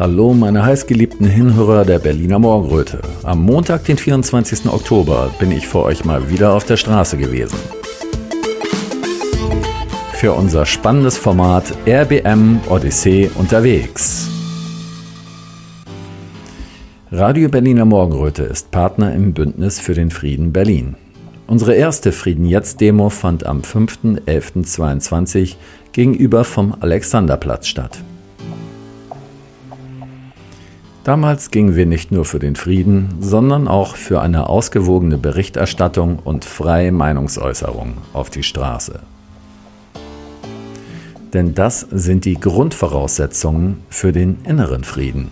Hallo, meine heißgeliebten Hinhörer der Berliner Morgenröte. Am Montag, den 24. Oktober, bin ich vor euch mal wieder auf der Straße gewesen. Für unser spannendes Format RBM Odyssee unterwegs. Radio Berliner Morgenröte ist Partner im Bündnis für den Frieden Berlin. Unsere erste Frieden jetzt Demo fand am 5.11.22 gegenüber vom Alexanderplatz statt. Damals gingen wir nicht nur für den Frieden, sondern auch für eine ausgewogene Berichterstattung und freie Meinungsäußerung auf die Straße. Denn das sind die Grundvoraussetzungen für den inneren Frieden.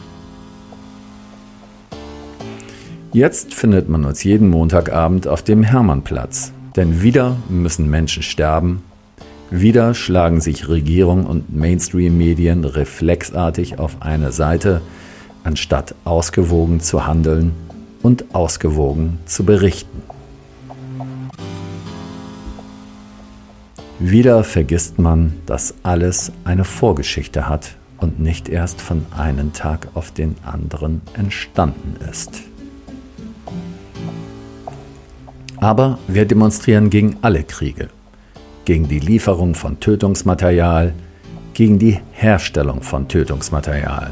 Jetzt findet man uns jeden Montagabend auf dem Hermannplatz. Denn wieder müssen Menschen sterben. Wieder schlagen sich Regierung und Mainstream-Medien reflexartig auf eine Seite, anstatt ausgewogen zu handeln und ausgewogen zu berichten. Wieder vergisst man, dass alles eine Vorgeschichte hat und nicht erst von einem Tag auf den anderen entstanden ist. Aber wir demonstrieren gegen alle Kriege. Gegen die Lieferung von Tötungsmaterial, gegen die Herstellung von Tötungsmaterial.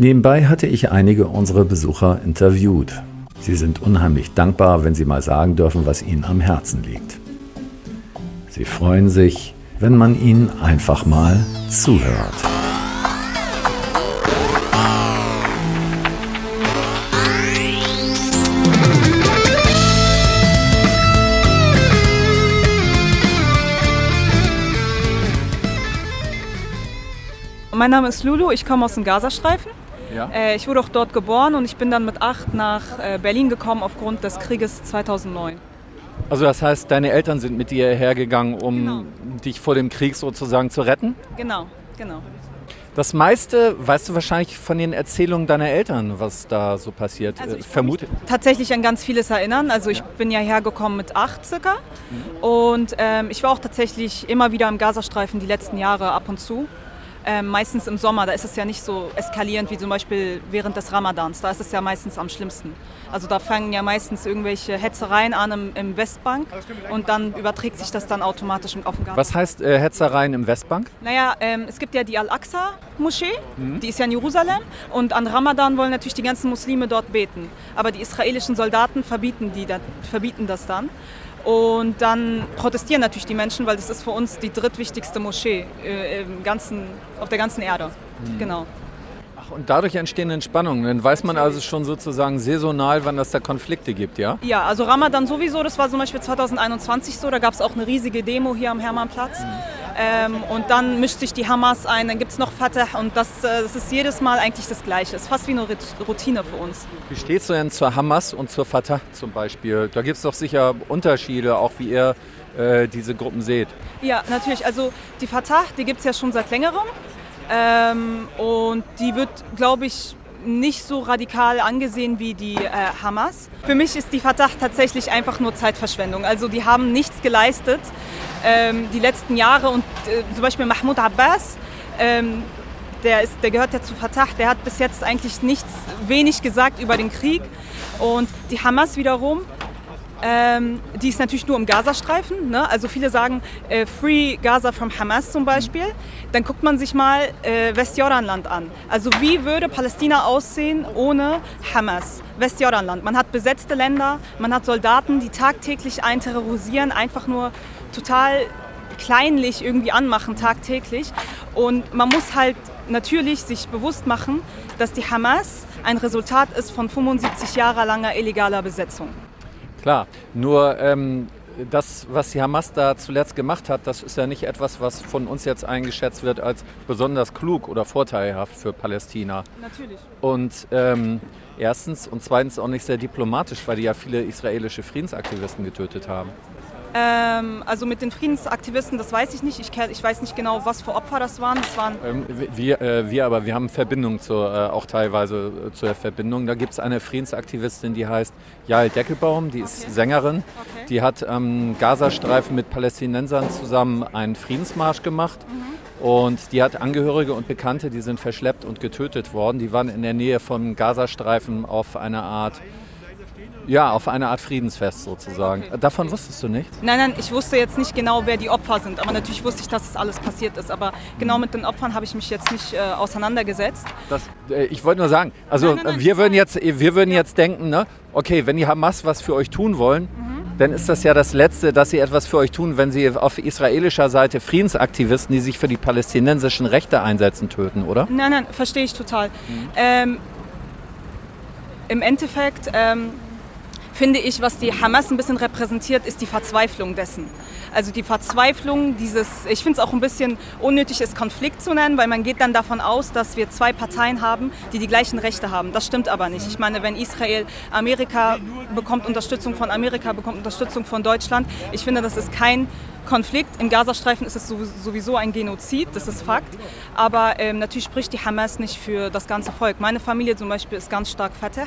Nebenbei hatte ich einige unserer Besucher interviewt. Sie sind unheimlich dankbar, wenn sie mal sagen dürfen, was ihnen am Herzen liegt. Sie freuen sich, wenn man ihnen einfach mal zuhört. Mein Name ist Lulu, ich komme aus dem Gazastreifen. Ja. Äh, ich wurde auch dort geboren und ich bin dann mit acht nach äh, Berlin gekommen aufgrund des Krieges 2009. Also das heißt, deine Eltern sind mit dir hergegangen, um genau. dich vor dem Krieg sozusagen zu retten? Genau, genau. Das meiste weißt du wahrscheinlich von den Erzählungen deiner Eltern, was da so passiert. Also ich vermute. Tatsächlich an ganz vieles erinnern. Also ich bin ja hergekommen mit acht circa. Mhm. Und ähm, ich war auch tatsächlich immer wieder im Gazastreifen die letzten Jahre ab und zu. Ähm, meistens im Sommer, da ist es ja nicht so eskalierend wie zum Beispiel während des Ramadans. Da ist es ja meistens am schlimmsten. Also da fangen ja meistens irgendwelche Hetzereien an im, im Westbank und dann überträgt sich das dann automatisch auf den Garten. Was heißt äh, Hetzereien im Westbank? Naja, ähm, es gibt ja die Al-Aqsa-Moschee, mhm. die ist ja in Jerusalem und an Ramadan wollen natürlich die ganzen Muslime dort beten. Aber die israelischen Soldaten verbieten, die, verbieten das dann. Und dann protestieren natürlich die Menschen, weil das ist für uns die drittwichtigste Moschee äh, im ganzen, auf der ganzen Erde. Mhm. Genau. Ach, und dadurch entstehen Entspannungen. Dann weiß man also schon sozusagen saisonal, wann es da Konflikte gibt, ja? Ja, also Ramadan sowieso, das war zum Beispiel 2021 so, da gab es auch eine riesige Demo hier am Hermannplatz. Mhm. Ähm, und dann mischt sich die Hamas ein, dann gibt es noch Fatah und das, äh, das, ist jedes Mal eigentlich das Gleiche. Es ist fast wie eine Routine für uns. Wie stehst du denn zur Hamas und zur Fatah zum Beispiel? Da gibt es doch sicher Unterschiede, auch wie ihr äh, diese Gruppen seht. Ja, natürlich. Also die Fatah, die gibt es ja schon seit längerem. Ähm, und die wird, glaube ich, nicht so radikal angesehen wie die äh, Hamas. Für mich ist die Fatah tatsächlich einfach nur Zeitverschwendung. Also die haben nichts geleistet ähm, die letzten Jahre und äh, zum Beispiel Mahmoud Abbas, ähm, der, ist, der gehört ja zu Fatah, der hat bis jetzt eigentlich nichts, wenig gesagt über den Krieg. Und die Hamas wiederum, ähm, die ist natürlich nur im Gazastreifen. Ne? Also viele sagen äh, Free Gaza from Hamas zum Beispiel. Dann guckt man sich mal äh, Westjordanland an. Also wie würde Palästina aussehen ohne Hamas? Westjordanland. Man hat besetzte Länder, man hat Soldaten, die tagtäglich einen terrorisieren, einfach nur total kleinlich irgendwie anmachen tagtäglich. Und man muss halt natürlich sich bewusst machen, dass die Hamas ein Resultat ist von 75 Jahre langer illegaler Besetzung. Klar, nur ähm, das, was die Hamas da zuletzt gemacht hat, das ist ja nicht etwas, was von uns jetzt eingeschätzt wird als besonders klug oder vorteilhaft für Palästina. Natürlich. Und ähm, erstens und zweitens auch nicht sehr diplomatisch, weil die ja viele israelische Friedensaktivisten getötet haben. Ähm, also mit den Friedensaktivisten, das weiß ich nicht. Ich, ich, weiß nicht genau, was für Opfer das waren. Das waren ähm, wir, äh, wir aber, wir haben Verbindung zur, äh, auch teilweise äh, zur Verbindung. Da gibt es eine Friedensaktivistin, die heißt Jael Deckelbaum, die ist okay. Sängerin. Okay. Die hat am ähm, Gazastreifen mit Palästinensern zusammen einen Friedensmarsch gemacht. Mhm Und die hat Angehörige und Bekannte, die sind verschleppt und getötet worden. Die waren in der Nähe vom Gazastreifen auf eine Art ja, auf eine Art Friedensfest sozusagen. Okay. Davon wusstest du nicht? Nein, nein, ich wusste jetzt nicht genau, wer die Opfer sind. Aber natürlich wusste ich, dass das alles passiert ist. Aber genau mit den Opfern habe ich mich jetzt nicht äh, auseinandergesetzt. Das, äh, ich wollte nur sagen, also nein, nein, nein, wir, würden jetzt, wir würden jetzt denken, ne, okay, wenn die Hamas was für euch tun wollen, mhm. dann ist das ja das Letzte, dass sie etwas für euch tun, wenn sie auf israelischer Seite Friedensaktivisten, die sich für die palästinensischen Rechte einsetzen, töten, oder? Nein, nein, verstehe ich total. Mhm. Ähm, Im Endeffekt... Ähm, finde ich, was die Hamas ein bisschen repräsentiert, ist die Verzweiflung dessen. Also die Verzweiflung dieses, ich finde es auch ein bisschen unnötig, es Konflikt zu nennen, weil man geht dann davon aus, dass wir zwei Parteien haben, die die gleichen Rechte haben. Das stimmt aber nicht. Ich meine, wenn Israel, Amerika bekommt Unterstützung von Amerika, bekommt Unterstützung von Deutschland, ich finde, das ist kein Konflikt. Im Gazastreifen ist es sowieso ein Genozid, das ist Fakt. Aber ähm, natürlich spricht die Hamas nicht für das ganze Volk. Meine Familie zum Beispiel ist ganz stark Fatah.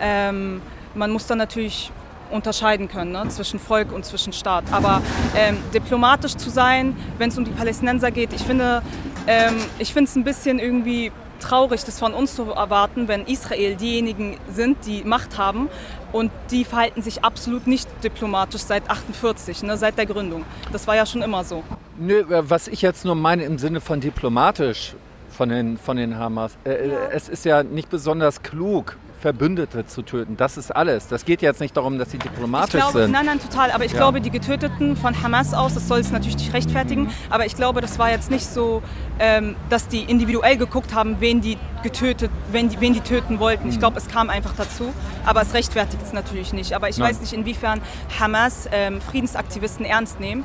Ähm, man muss dann natürlich unterscheiden können ne, zwischen Volk und zwischen Staat. Aber ähm, diplomatisch zu sein, wenn es um die Palästinenser geht, ich finde ähm, ich es ein bisschen irgendwie traurig, das von uns zu erwarten, wenn Israel diejenigen sind, die Macht haben und die verhalten sich absolut nicht diplomatisch seit 48, ne, seit der Gründung. Das war ja schon immer so. Nö, was ich jetzt nur meine im Sinne von diplomatisch von den, von den Hamas, äh, ja. es ist ja nicht besonders klug, Verbündete zu töten. Das ist alles. Das geht jetzt nicht darum, dass sie diplomatisch glaube, sind. Nein, nein, total. Aber ich ja. glaube, die Getöteten von Hamas aus, das soll es natürlich nicht rechtfertigen, aber ich glaube, das war jetzt nicht so, ähm, dass die individuell geguckt haben, wen die getötet, wen die, wen die töten wollten. Ich mhm. glaube, es kam einfach dazu, aber es rechtfertigt es natürlich nicht. Aber ich nein. weiß nicht, inwiefern Hamas ähm, Friedensaktivisten ernst nehmen.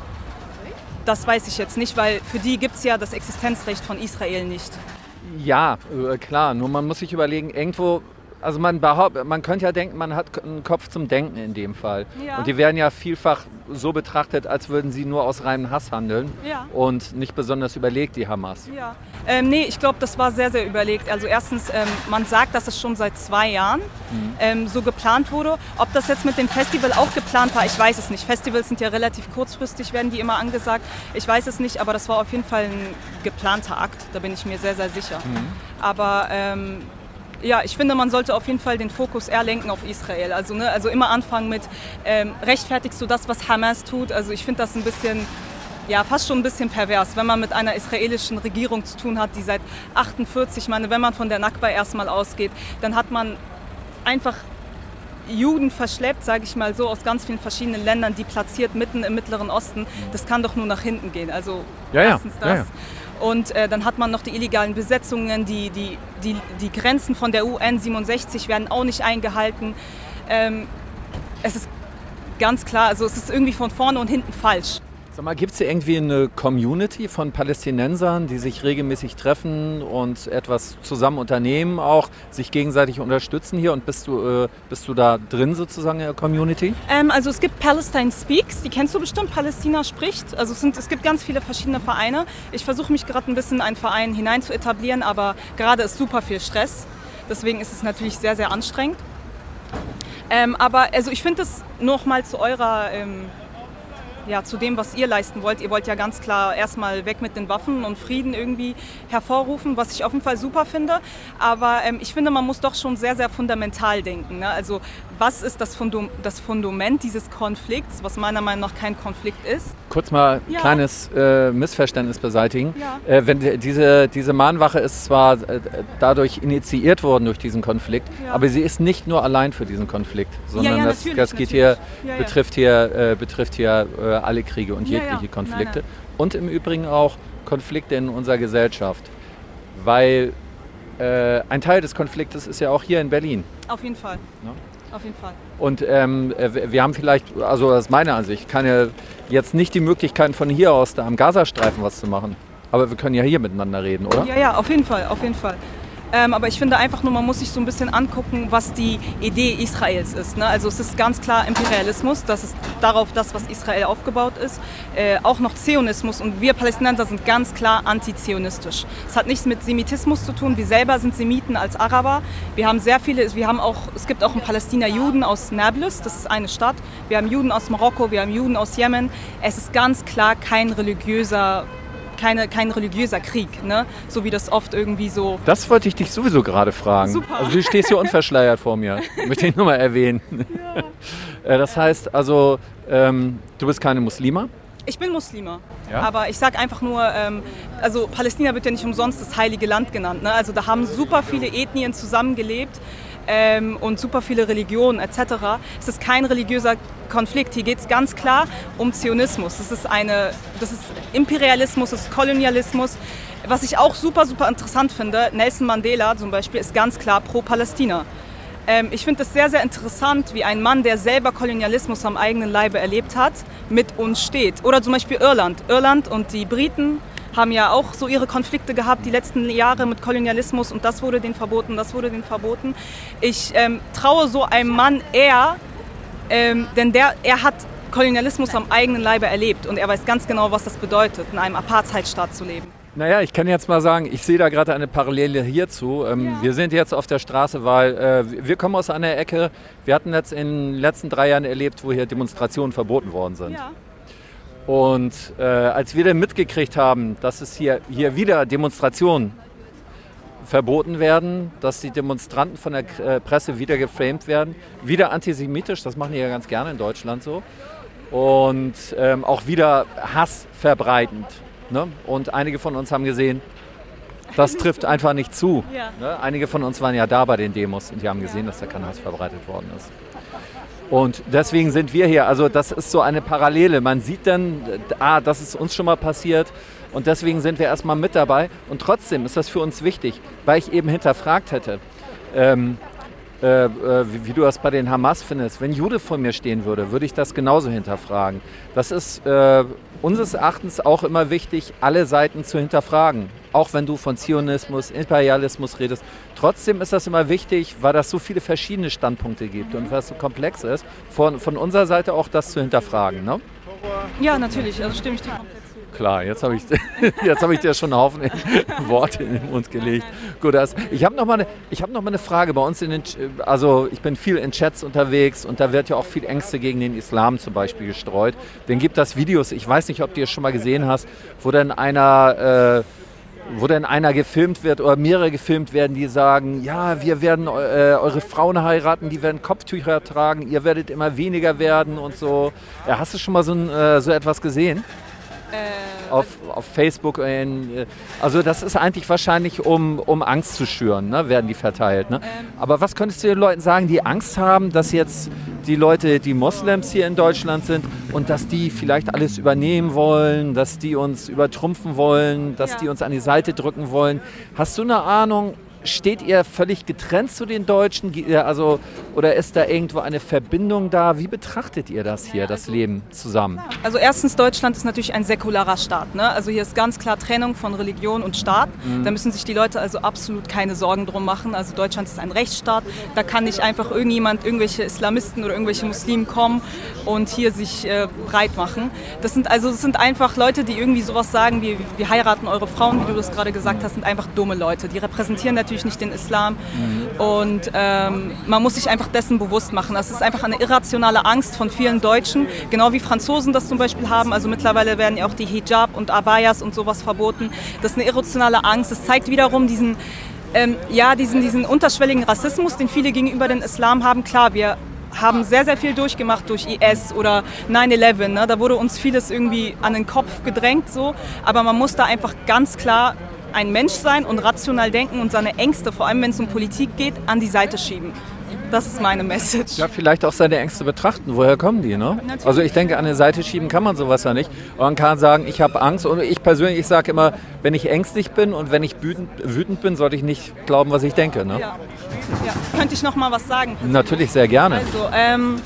Das weiß ich jetzt nicht, weil für die gibt es ja das Existenzrecht von Israel nicht. Ja, äh, klar. Nur man muss sich überlegen, irgendwo also man behauptet, man könnte ja denken, man hat einen Kopf zum Denken in dem Fall. Ja. Und die werden ja vielfach so betrachtet, als würden sie nur aus reinem Hass handeln ja. und nicht besonders überlegt, die Hamas. Ja. Ähm, nee, ich glaube, das war sehr, sehr überlegt. Also erstens, ähm, man sagt, dass es schon seit zwei Jahren mhm. ähm, so geplant wurde. Ob das jetzt mit dem Festival auch geplant war, ich weiß es nicht. Festivals sind ja relativ kurzfristig, werden die immer angesagt. Ich weiß es nicht, aber das war auf jeden Fall ein geplanter Akt. Da bin ich mir sehr, sehr sicher. Mhm. Aber ähm, ja, ich finde, man sollte auf jeden Fall den Fokus eher lenken auf Israel. Also, ne, also immer anfangen mit, ähm, rechtfertigst du das, was Hamas tut? Also ich finde das ein bisschen, ja, fast schon ein bisschen pervers, wenn man mit einer israelischen Regierung zu tun hat, die seit 48, meine, wenn man von der Nakba erstmal ausgeht, dann hat man einfach Juden verschleppt, sage ich mal so, aus ganz vielen verschiedenen Ländern, die platziert mitten im Mittleren Osten. Das kann doch nur nach hinten gehen. Also ja, erstens ja, das. Ja, ja. Und äh, dann hat man noch die illegalen Besetzungen, die, die, die, die Grenzen von der UN 67 werden auch nicht eingehalten. Ähm, es ist ganz klar, also es ist irgendwie von vorne und hinten falsch. Sag mal, gibt es hier irgendwie eine Community von Palästinensern, die sich regelmäßig treffen und etwas zusammen unternehmen, auch sich gegenseitig unterstützen hier? Und bist du, äh, bist du da drin sozusagen in der Community? Ähm, also es gibt Palestine Speaks, die kennst du bestimmt, Palästina spricht. Also es, sind, es gibt ganz viele verschiedene Vereine. Ich versuche mich gerade ein bisschen in einen Verein hinein zu etablieren, aber gerade ist super viel Stress. Deswegen ist es natürlich sehr, sehr anstrengend. Ähm, aber also ich finde es noch zu eurer... Ähm, ja, zu dem, was ihr leisten wollt. Ihr wollt ja ganz klar erstmal weg mit den Waffen und Frieden irgendwie hervorrufen, was ich auf jeden Fall super finde. Aber ähm, ich finde, man muss doch schon sehr, sehr fundamental denken. Ne? Also was ist das, Fundum das Fundament dieses Konflikts, was meiner Meinung nach kein Konflikt ist? Kurz mal ein ja. kleines äh, Missverständnis beseitigen. Ja. Äh, wenn die, diese, diese Mahnwache ist zwar äh, dadurch initiiert worden durch diesen Konflikt, ja. aber sie ist nicht nur allein für diesen Konflikt, sondern das, das geht hier, betrifft hier, äh, betrifft hier alle Kriege und jegliche Konflikte. Nein, nein. Und im Übrigen auch Konflikte in unserer Gesellschaft. Weil äh, ein Teil des Konfliktes ist ja auch hier in Berlin. Auf jeden Fall. Ja? Auf jeden Fall. Und ähm, äh, wir haben vielleicht, also das ist meine Ansicht, keine, jetzt nicht die Möglichkeit von hier aus da am Gazastreifen was zu machen. Aber wir können ja hier miteinander reden, oder? Ja, ja, auf jeden Fall, auf jeden Fall. Ähm, aber ich finde einfach nur, man muss sich so ein bisschen angucken, was die Idee Israels ist. Ne? Also es ist ganz klar Imperialismus, das ist darauf das, was Israel aufgebaut ist. Äh, auch noch Zionismus und wir Palästinenser sind ganz klar antizionistisch. Es hat nichts mit Semitismus zu tun. Wir selber sind Semiten als Araber. Wir haben sehr viele, wir haben auch, es gibt auch in Palästina Juden aus Nablus, das ist eine Stadt. Wir haben Juden aus Marokko, wir haben Juden aus Jemen. Es ist ganz klar kein religiöser keine, kein religiöser Krieg, ne? so wie das oft irgendwie so. Das wollte ich dich sowieso gerade fragen. Super. Also du stehst hier unverschleiert vor mir, möchte ich nur mal erwähnen. Ja. Äh, das heißt also, ähm, du bist keine Muslima? Ich bin Muslima, ja? aber ich sage einfach nur, ähm, also Palästina wird ja nicht umsonst das heilige Land genannt. Ne? Also da haben super viele Ethnien zusammengelebt ähm, und super viele Religionen etc. Es ist kein religiöser Konflikt. Hier geht es ganz klar um Zionismus. Das ist, eine, das ist Imperialismus, das ist Kolonialismus. Was ich auch super, super interessant finde, Nelson Mandela zum Beispiel ist ganz klar pro Palästina. Ähm, ich finde es sehr, sehr interessant, wie ein Mann, der selber Kolonialismus am eigenen Leibe erlebt hat, mit uns steht. Oder zum Beispiel Irland. Irland und die Briten haben ja auch so ihre Konflikte gehabt die letzten Jahre mit Kolonialismus und das wurde denen verboten, das wurde denen verboten. Ich ähm, traue so einem Mann eher, ähm, denn der, er hat Kolonialismus am eigenen Leibe erlebt und er weiß ganz genau, was das bedeutet, in einem Apartheidstaat zu leben. Naja, ich kann jetzt mal sagen, ich sehe da gerade eine Parallele hierzu. Ähm, ja. Wir sind jetzt auf der Straße, weil äh, wir kommen aus einer Ecke, wir hatten jetzt in den letzten drei Jahren erlebt, wo hier Demonstrationen verboten worden sind. Ja. Und äh, als wir dann mitgekriegt haben, dass es hier, hier wieder Demonstrationen verboten werden, dass die Demonstranten von der äh, Presse wieder geframed werden, wieder antisemitisch, das machen die ja ganz gerne in Deutschland so, und ähm, auch wieder Hass verbreitend. Ne? Und einige von uns haben gesehen, das trifft einfach nicht zu. Ja. Ne? Einige von uns waren ja da bei den Demos und die haben gesehen, dass da kein Hass verbreitet worden ist. Und deswegen sind wir hier. Also das ist so eine Parallele. Man sieht dann, ah, das ist uns schon mal passiert. Und deswegen sind wir erstmal mit dabei. Und trotzdem ist das für uns wichtig, weil ich eben hinterfragt hätte, ähm, äh, äh, wie, wie, du das bei den Hamas findest. Wenn Jude vor mir stehen würde, würde ich das genauso hinterfragen. Das ist äh, unseres Erachtens auch immer wichtig, alle Seiten zu hinterfragen. Auch wenn du von Zionismus, Imperialismus redest. Trotzdem ist das immer wichtig, weil das so viele verschiedene Standpunkte gibt und was so komplex ist, von, von unserer Seite auch das zu hinterfragen. Ne? Ja, natürlich, also stimme ich dir komplett klar. Jetzt habe ich, hab ich dir schon einen Haufen Worte in den Mund gelegt. Gut, das, ich habe noch, mal eine, hab noch mal eine Frage. Bei uns in den, also ich bin viel in Chats unterwegs und da wird ja auch viel Ängste gegen den Islam zum Beispiel gestreut. Dann gibt das Videos, ich weiß nicht, ob du es schon mal gesehen hast, wo dann einer... Äh, wo dann einer gefilmt wird oder mehrere gefilmt werden, die sagen, ja, wir werden äh, eure Frauen heiraten, die werden Kopftücher tragen, ihr werdet immer weniger werden und so. Ja, hast du schon mal so, ein, äh, so etwas gesehen? Äh, auf, auf Facebook. In, äh, also das ist eigentlich wahrscheinlich, um, um Angst zu schüren, ne, werden die verteilt. Ne? Ähm. Aber was könntest du den Leuten sagen, die Angst haben, dass jetzt die Leute, die Moslems hier in Deutschland sind und dass die vielleicht alles übernehmen wollen, dass die uns übertrumpfen wollen, dass ja. die uns an die Seite drücken wollen. Hast du eine Ahnung, steht ihr völlig getrennt zu den Deutschen? Also, oder ist da irgendwo eine Verbindung da? Wie betrachtet ihr das hier, das Leben zusammen? Also erstens, Deutschland ist natürlich ein säkularer Staat. Ne? Also hier ist ganz klar Trennung von Religion und Staat. Mhm. Da müssen sich die Leute also absolut keine Sorgen drum machen. Also Deutschland ist ein Rechtsstaat. Da kann nicht einfach irgendjemand, irgendwelche Islamisten oder irgendwelche Muslimen kommen und hier sich äh, breit machen. Das sind also das sind einfach Leute, die irgendwie sowas sagen wie wir heiraten eure Frauen, wie du das gerade gesagt hast, sind einfach dumme Leute. Die repräsentieren natürlich natürlich nicht den Islam. Und ähm, man muss sich einfach dessen bewusst machen. Das ist einfach eine irrationale Angst von vielen Deutschen, genau wie Franzosen das zum Beispiel haben. Also mittlerweile werden ja auch die Hijab und Abayas und sowas verboten. Das ist eine irrationale Angst. Das zeigt wiederum diesen, ähm, ja, diesen, diesen unterschwelligen Rassismus, den viele gegenüber dem Islam haben. Klar, wir haben sehr, sehr viel durchgemacht durch IS oder 9-11. Ne? Da wurde uns vieles irgendwie an den Kopf gedrängt, so. aber man muss da einfach ganz klar ein Mensch sein und rational denken und seine Ängste, vor allem wenn es um Politik geht, an die Seite schieben. Das ist meine Message. Ja, vielleicht auch seine Ängste betrachten. Woher kommen die? Ne? Also ich denke, an die Seite schieben kann man sowas ja nicht. Man kann sagen, ich habe Angst. Und ich persönlich, ich sage immer, wenn ich ängstlich bin und wenn ich wütend, wütend bin, sollte ich nicht glauben, was ich denke. Ne? Ja. ja. Könnte ich noch mal was sagen? Natürlich, sehr gerne. Also, ähm,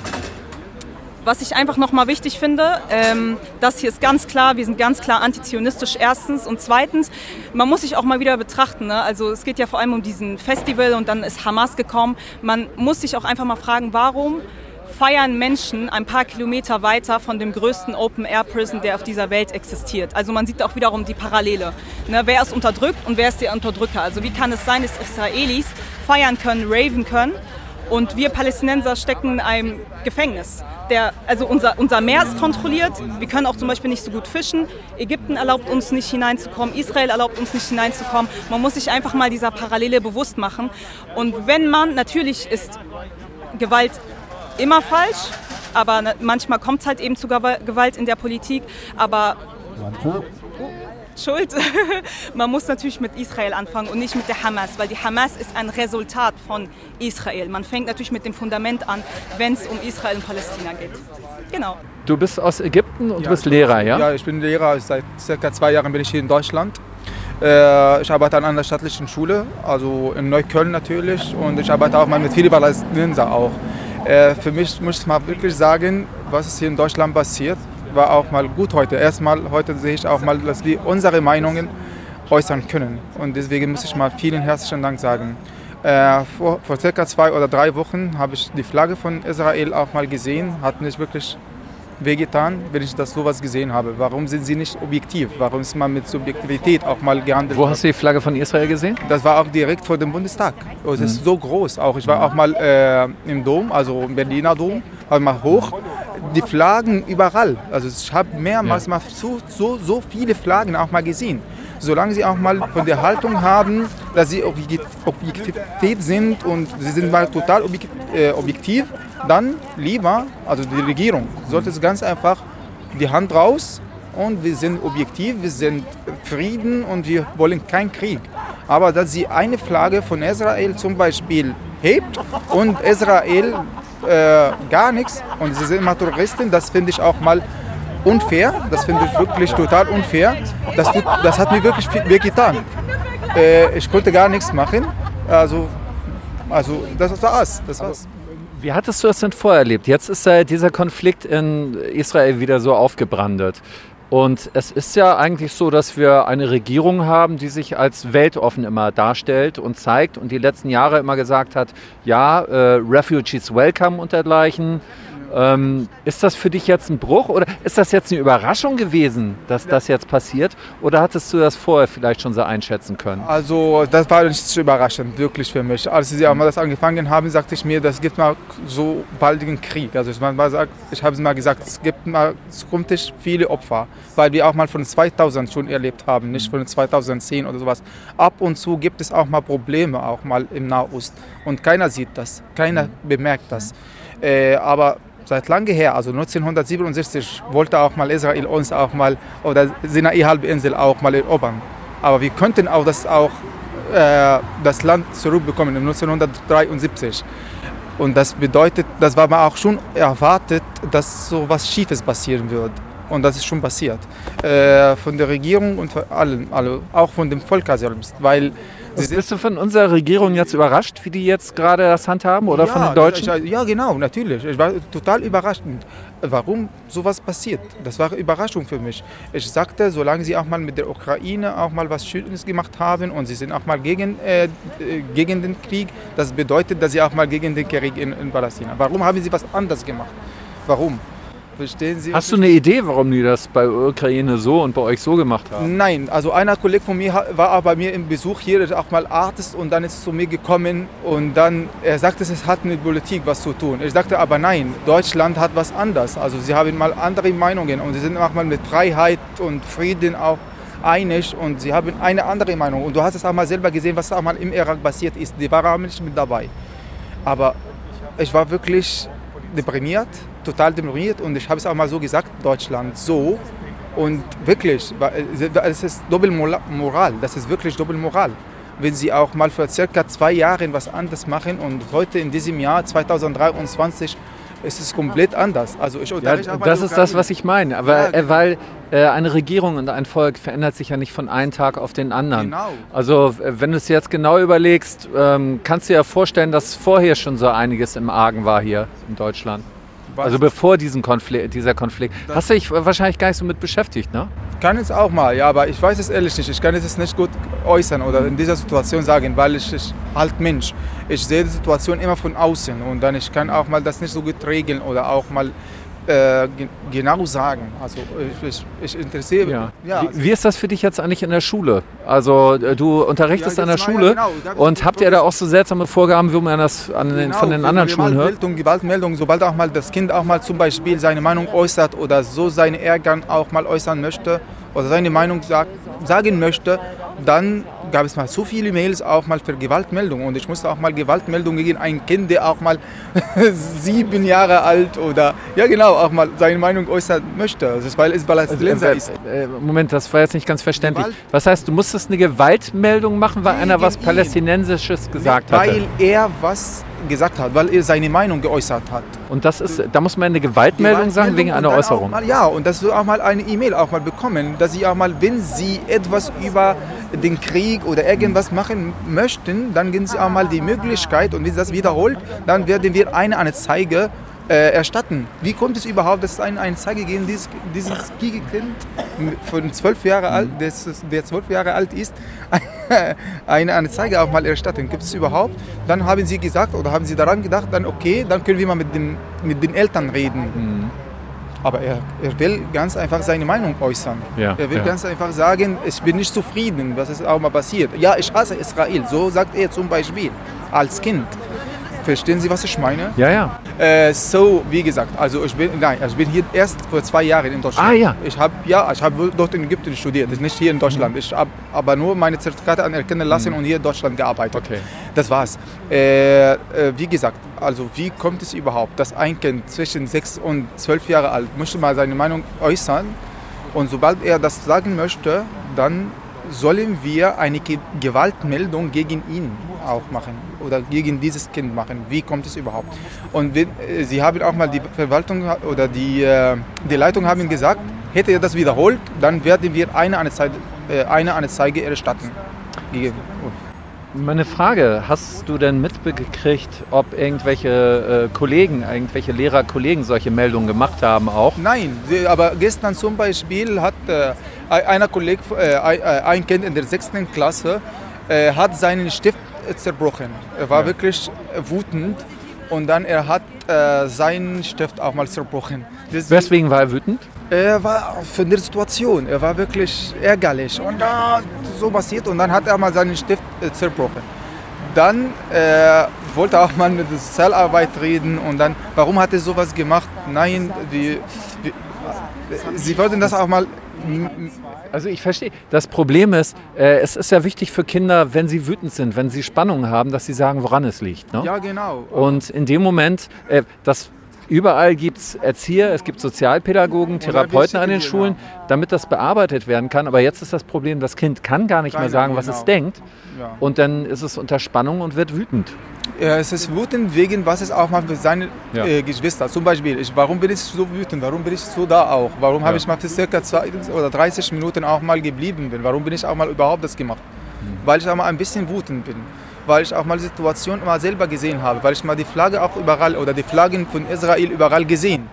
was ich einfach nochmal wichtig finde, ähm, das hier ist ganz klar, wir sind ganz klar antizionistisch erstens und zweitens, man muss sich auch mal wieder betrachten, ne? also es geht ja vor allem um diesen Festival und dann ist Hamas gekommen, man muss sich auch einfach mal fragen, warum feiern Menschen ein paar Kilometer weiter von dem größten Open-Air-Prison, der auf dieser Welt existiert. Also man sieht auch wiederum die Parallele. Ne, wer ist unterdrückt und wer ist der Unterdrücker? Also wie kann es sein, dass Israelis feiern können, raven können und wir Palästinenser stecken in einem Gefängnis? der, also unser, unser Meer ist kontrolliert. Wir können auch zum Beispiel nicht so gut fischen. Ägypten erlaubt uns nicht hineinzukommen. Israel erlaubt uns nicht hineinzukommen. Man muss sich einfach mal dieser Parallele bewusst machen. Und wenn man, natürlich ist Gewalt immer falsch, aber manchmal kommt es halt eben zu Gewalt in der Politik. Aber schuld. Man muss natürlich mit Israel anfangen und nicht mit der Hamas, weil die Hamas ist ein Resultat von Israel. Man fängt natürlich mit dem Fundament an, wenn es um Israel und Palästina geht. Genau. Du bist aus Ägypten und ja, du bist Lehrer, ja? Ja, ich bin Lehrer. Seit circa zwei Jahren bin ich hier in Deutschland. Äh, ich arbeite an einer staatlichen Schule, also in Neukölln natürlich. Und ich arbeite auch mal mit vielen Palästinenser auch. Äh, für mich muss ich mal wirklich sagen, was ist hier in Deutschland passiert war auch mal gut heute. Erstmal heute sehe ich auch mal, dass wir unsere Meinungen äußern können. Und deswegen muss ich mal vielen herzlichen Dank sagen. Äh, vor, vor circa zwei oder drei Wochen habe ich die Flagge von Israel auch mal gesehen. Hat mich wirklich wehgetan, wenn ich das sowas gesehen habe. Warum sind sie nicht objektiv? Warum ist man mit Subjektivität auch mal gehandelt? Wo hast du die Flagge von Israel gesehen? Das war auch direkt vor dem Bundestag. Oh, das mhm. ist so groß. Auch ich war auch mal äh, im Dom, also im Berliner Dom, war mal hoch die Flaggen überall. Also ich habe mehrmals ja. mal so, so, so viele Flaggen auch mal gesehen. Solange sie auch mal von der Haltung haben, dass sie Objektivität sind und sie sind mal total äh, objektiv, dann lieber, also die Regierung sollte es ganz einfach die Hand raus und wir sind objektiv, wir sind Frieden und wir wollen keinen Krieg. Aber dass sie eine Flagge von Israel zum Beispiel hebt und Israel äh, gar nichts und sie sind immer Touristen. Das finde ich auch mal unfair. Das finde ich wirklich total unfair. Das, das hat mir wirklich viel getan. Äh, ich konnte gar nichts machen. Also, also das war's. Das war's. Wie hattest du das denn vorher erlebt? Jetzt ist ja dieser Konflikt in Israel wieder so aufgebrandet. Und es ist ja eigentlich so, dass wir eine Regierung haben, die sich als weltoffen immer darstellt und zeigt und die letzten Jahre immer gesagt hat, ja, äh, Refugees welcome und dergleichen. Ähm, ist das für dich jetzt ein Bruch oder ist das jetzt eine Überraschung gewesen, dass das jetzt passiert? Oder hattest du das vorher vielleicht schon so einschätzen können? Also das war nicht so überraschend, wirklich für mich. Als sie einmal das angefangen haben, sagte ich mir, das gibt mal so baldigen Krieg. Also ich, ich habe es mal gesagt, es gibt mal zukünftig viele Opfer, weil wir auch mal von 2000 schon erlebt haben, nicht von 2010 oder sowas. Ab und zu gibt es auch mal Probleme, auch mal im Nahost. Und keiner sieht das, keiner bemerkt das. Äh, aber seit lange her, also 1967, wollte auch mal Israel uns auch mal, oder Sinai-Halbinsel auch mal erobern. Aber wir könnten auch das, auch, äh, das Land zurückbekommen 1973. Und das bedeutet, das war man auch schon erwartet, dass so was Schiefes passieren wird. Und das ist schon passiert. Äh, von der Regierung und von allen, also auch von dem Volk selbst. Weil bist du von unserer Regierung jetzt überrascht, wie die jetzt gerade das handhaben oder ja, von den Deutschen? ja, genau, natürlich. Ich war total überrascht. Warum sowas passiert? Das war eine Überraschung für mich. Ich sagte, solange sie auch mal mit der Ukraine auch mal was Schönes gemacht haben und sie sind auch mal gegen, äh, gegen den Krieg, das bedeutet, dass sie auch mal gegen den Krieg in, in Palästina. Warum haben sie was anders gemacht? Warum? Verstehen Sie? Hast du eine Idee, warum die das bei Ukraine so und bei euch so gemacht haben? Nein, also einer Kollege von mir war auch bei mir im Besuch hier, ist auch mal Artist und dann ist zu mir gekommen und dann, er sagte, es hat mit Politik was zu tun. Ich sagte aber nein, Deutschland hat was anderes. Also sie haben mal andere Meinungen und sie sind auch mal mit Freiheit und Frieden auch einig und sie haben eine andere Meinung. Und du hast es auch mal selber gesehen, was auch mal im Irak passiert ist. Die waren nicht mit dabei. Aber ich war wirklich deprimiert, total deprimiert und ich habe es auch mal so gesagt, Deutschland so und wirklich, es ist Doppelmoral, das ist wirklich Doppelmoral. Wenn sie auch mal für circa zwei Jahre was anderes machen und heute in diesem Jahr 2023 ist es komplett anders. Also ich ja, das ist das, was ich meine. Aber ja, äh, weil äh, eine Regierung und ein Volk verändert sich ja nicht von einem Tag auf den anderen. Genau. Also wenn du es jetzt genau überlegst, ähm, kannst du dir ja vorstellen, dass vorher schon so einiges im Argen war hier in Deutschland. Also bevor diesen Konflikt, dieser Konflikt. Das Hast du dich wahrscheinlich gar nicht so mit beschäftigt, ne? Kann es auch mal, ja, aber ich weiß es ehrlich nicht. Ich kann es nicht gut äußern oder in dieser Situation sagen, weil ich, ich halt Mensch. Ich sehe die Situation immer von außen und dann ich kann auch mal das nicht so gut regeln oder auch mal äh, genau sagen. Also ich, ich, ich interessiere ja. ja. Wie, wie, ist das für dich jetzt eigentlich in der Schule? Also äh, du unterrichtest ja, an der Schule genau. und habt ihr da auch so seltsame Vorgaben, wie man das an den, genau, von den anderen Schulen hört? Gewaltmeldung, sobald auch mal das Kind auch mal zum Beispiel seine Meinung äußert oder so seine Ärger auch mal äußern möchte oder seine Meinung sagt, sagen möchte, dann gab es mal so viele Mails auch mal für Gewaltmeldungen und ich musste auch mal Gewaltmeldungen gegen ein Kind, der auch mal sieben Jahre alt oder ja genau auch mal seine Meinung äußern möchte, also, weil es Palästinenser also, äh, ist. Äh, Moment, das war jetzt nicht ganz verständlich. Gewalt was heißt, du musstest eine Gewaltmeldung machen, weil einer was Palästinensisches gesagt hat? Weil er was gesagt hat, weil er seine Meinung geäußert hat. Und das ist, da muss man eine Gewaltmeldung, Gewaltmeldung sagen wegen einer Äußerung. Mal, ja, und das auch mal eine E-Mail auch mal bekommen, dass sie auch mal, wenn sie etwas über den Krieg oder irgendwas machen möchten, dann geben sie auch mal die Möglichkeit und wenn sie das wiederholt, dann werden wir eine Anzeige äh, erstatten. Wie kommt es überhaupt, dass es eine Anzeige gegen dieses, dieses Kind von zwölf Jahre alt, der zwölf Jahre alt ist, eine Anzeige auch mal erstatten? Gibt es überhaupt? Dann haben sie gesagt oder haben sie daran gedacht, dann okay, dann können wir mal mit den, mit den Eltern reden. Mhm. Aber er, er will ganz einfach seine Meinung äußern. Ja, er will ja. ganz einfach sagen, ich bin nicht zufrieden, was ist auch mal passiert. Ja, ich hasse Israel. So sagt er zum Beispiel als Kind. Verstehen Sie, was ich meine? Ja, ja. Äh, so, wie gesagt, also ich bin, nein, ich bin hier erst vor zwei Jahren in Deutschland. Ah, ja. Ich habe, ja, ich habe dort in Ägypten studiert, nicht hier in Deutschland. Mhm. Ich habe aber nur meine Zertifikate anerkennen lassen mhm. und hier in Deutschland gearbeitet. Okay. Das war's. Äh, äh, wie gesagt, also wie kommt es überhaupt, dass ein Kind zwischen sechs und zwölf Jahre alt möchte mal seine Meinung äußern und sobald er das sagen möchte, dann sollen wir eine Gewaltmeldung gegen ihn auch machen oder gegen dieses Kind machen. Wie kommt es überhaupt? Und wenn, äh, sie haben auch mal die Verwaltung oder die, äh, die Leitung haben gesagt, hätte er das wiederholt, dann werden wir eine Anzeige, äh, eine Anzeige erstatten. Gegen meine Frage, hast du denn mitbekriegt, ob irgendwelche äh, Kollegen, irgendwelche Lehrerkollegen solche Meldungen gemacht haben auch? Nein, aber gestern zum Beispiel hat äh, einer Kollege, äh, ein Kind in der sechsten Klasse, äh, hat seinen Stift zerbrochen. Er war ja. wirklich wütend und dann er hat äh, seinen Stift auch mal zerbrochen. Deswegen, Weswegen war er wütend? Er war für die Situation, er war wirklich ärgerlich und da so passiert und dann hat er mal seinen Stift äh, zerbrochen. Dann äh, wollte er auch mal mit der Sozialarbeit reden und dann, warum hat er sowas gemacht? Nein, die, die, sie wollten das auch mal also ich verstehe. Das Problem ist, äh, es ist ja wichtig für Kinder, wenn sie wütend sind, wenn sie Spannungen haben, dass sie sagen, woran es liegt. Ne? Ja, genau. Und in dem Moment, äh, das Überall gibt es Erzieher, es gibt Sozialpädagogen, Therapeuten an den Schulen, damit das bearbeitet werden kann. Aber jetzt ist das Problem, das Kind kann gar nicht mehr sagen, was es denkt. Und dann ist es unter Spannung und wird wütend. Ja, es ist wütend wegen, was es auch mal für seine ja. äh, Geschwister. Zum Beispiel, ich, warum bin ich so wütend? Warum bin ich so da auch? Warum ja. habe ich mal für circa 20 oder 30 Minuten auch mal geblieben bin? Warum bin ich auch mal überhaupt das gemacht? Mhm. Weil ich auch mal ein bisschen wütend bin weil ich auch mal die Situation mal selber gesehen habe, weil ich mal die Flagge auch überall oder die Flaggen von Israel überall gesehen.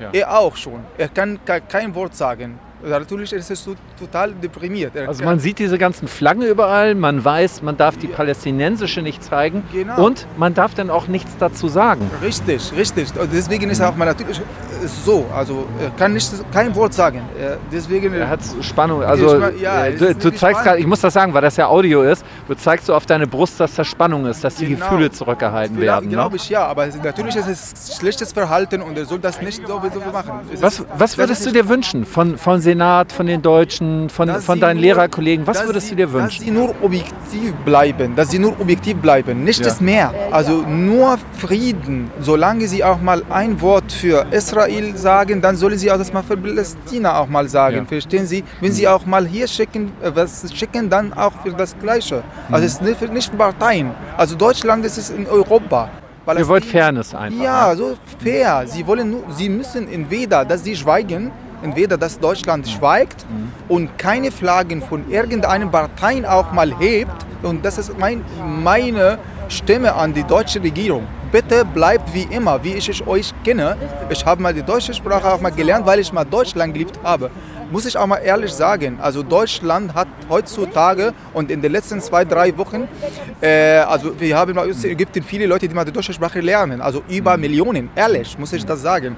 Ja. Er auch schon. Er kann kein Wort sagen. Natürlich ist es total deprimiert. Er also man sieht diese ganzen Flaggen überall, man weiß, man darf die palästinensische nicht zeigen genau. und man darf dann auch nichts dazu sagen. Richtig, richtig. Und deswegen ist auch mal natürlich so, also er kann nicht, kein Wort sagen. Deswegen, er hat Spannung, also ja, äh, du, du zeigst gerade, ich muss das sagen, weil das ja Audio ist, du zeigst so auf deine Brust, dass da Spannung ist, dass die genau. Gefühle zurückgehalten Vielleicht, werden. Glaube ne? ich ja, aber natürlich ist es schlechtes Verhalten und er soll das nicht so, so machen. Was, was würdest du dir wünschen von, von Senat, von den Deutschen, von, von deinen nur, Lehrerkollegen? Was würdest sie, du dir wünschen? Dass sie nur objektiv bleiben, dass sie nur objektiv bleiben, nicht ja. mehr. Also nur Frieden. Solange sie auch mal ein Wort für Israel sagen, dann sollen sie auch das mal für Palästina auch mal sagen. Ja. Verstehen Sie? Wenn sie auch mal hier schicken, äh, was schicken, dann auch für das Gleiche. Also es ist nicht, nicht Parteien. Also Deutschland ist es in Europa. Ihr wollt Fairness einfach. Ja, ne? so fair. Sie wollen nur, sie müssen entweder, dass sie schweigen, entweder dass Deutschland schweigt und keine Flaggen von irgendeiner Partei auch mal hebt. Und das ist mein, meine Stimme an die deutsche Regierung. Bitte bleibt wie immer, wie ich euch kenne. Ich habe mal die deutsche Sprache auch mal gelernt, weil ich mal Deutschland geliebt habe. Muss ich auch mal ehrlich sagen, also Deutschland hat heutzutage und in den letzten zwei, drei Wochen, äh, also wir haben in Ägypten viele Leute, die mal die deutsche Sprache lernen, also über Millionen, ehrlich muss ich das sagen.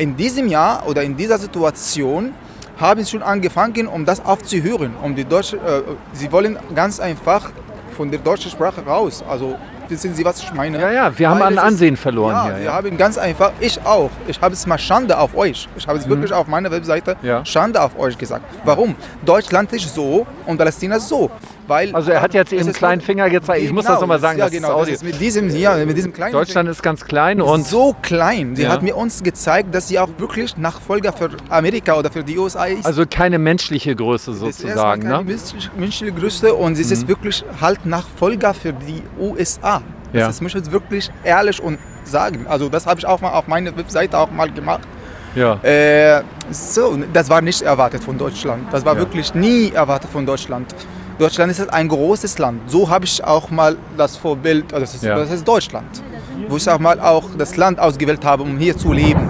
In diesem Jahr oder in dieser Situation haben sie schon angefangen, um das aufzuhören. Um die deutsche, äh, sie wollen ganz einfach von der deutschen Sprache raus. Also wissen Sie, was ich meine? Ja, ja, wir haben an Ansehen ist, verloren ja, hier. Wir ja. haben ganz einfach, ich auch, ich habe es mal Schande auf euch. Ich habe es mhm. wirklich auf meiner Webseite ja. Schande auf euch gesagt. Warum? Deutschland ist so und Palästina ist so. Weil, also er hat jetzt eben einen kleinen Finger gezeigt. Ich muss das nochmal sagen. Ja, genau. Das ist mit diesem hier, mit diesem kleinen Deutschland ist ganz klein und so klein. Sie ja. hat mir uns gezeigt, dass sie auch wirklich Nachfolger für Amerika oder für die USA ist. Also keine menschliche Größe sozusagen. Das ist keine ne? menschliche Größe und sie mhm. ist wirklich halt Nachfolger für die USA. Ja. Das muss ich jetzt wirklich ehrlich und sagen. Also das habe ich auch mal auf meiner Webseite auch mal gemacht. Ja. Äh, so, das war nicht erwartet von Deutschland. Das war ja. wirklich nie erwartet von Deutschland. Deutschland ist ein großes Land. So habe ich auch mal das Vorbild, also das ist, ja. das ist Deutschland, wo ich auch mal auch das Land ausgewählt habe, um hier zu leben.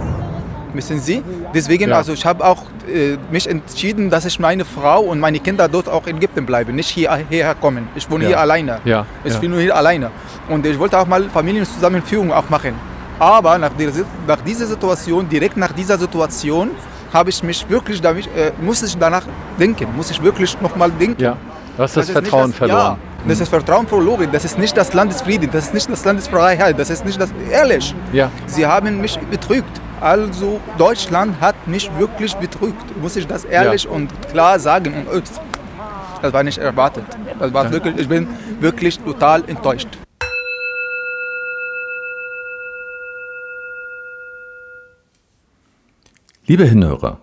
Wissen Sie? Deswegen, ja. also ich habe auch äh, mich entschieden, dass ich meine Frau und meine Kinder dort auch in Ägypten bleibe, nicht hier, hierher kommen. Ich wohne ja. hier alleine. Ja. Ich bin nur hier alleine. Und ich wollte auch mal Familienzusammenführung auch machen. Aber nach, der, nach dieser Situation, direkt nach dieser Situation, habe ich mich wirklich, damit, äh, muss ich danach denken, muss ich wirklich nochmal denken. Ja. Du hast das, das Vertrauen das, verloren. Ja, das ist Vertrauen verloren. Das ist nicht das Landesfrieden, das ist nicht das Landesfreiheit, das ist nicht das. Ehrlich. Ja. Sie haben mich betrügt. Also Deutschland hat mich wirklich betrügt, muss ich das ehrlich ja. und klar sagen. Und das war nicht erwartet. Das war wirklich, ich bin wirklich total enttäuscht. Liebe Hinhörer,